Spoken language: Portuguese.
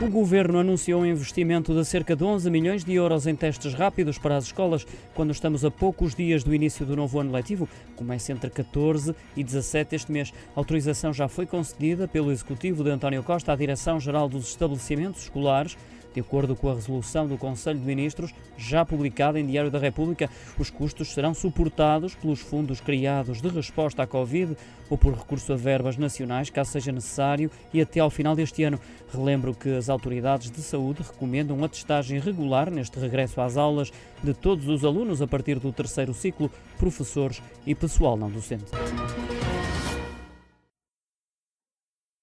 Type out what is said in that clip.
O Governo anunciou um investimento de cerca de 11 milhões de euros em testes rápidos para as escolas, quando estamos a poucos dias do início do novo ano letivo. Começa entre 14 e 17 este mês. A autorização já foi concedida pelo Executivo de António Costa à Direção-Geral dos Estabelecimentos Escolares. De acordo com a resolução do Conselho de Ministros, já publicada em Diário da República, os custos serão suportados pelos fundos criados de resposta à Covid ou por recurso a verbas nacionais, caso seja necessário, e até ao final deste ano. Relembro que as autoridades de saúde recomendam a testagem regular neste regresso às aulas de todos os alunos a partir do terceiro ciclo, professores e pessoal não docente.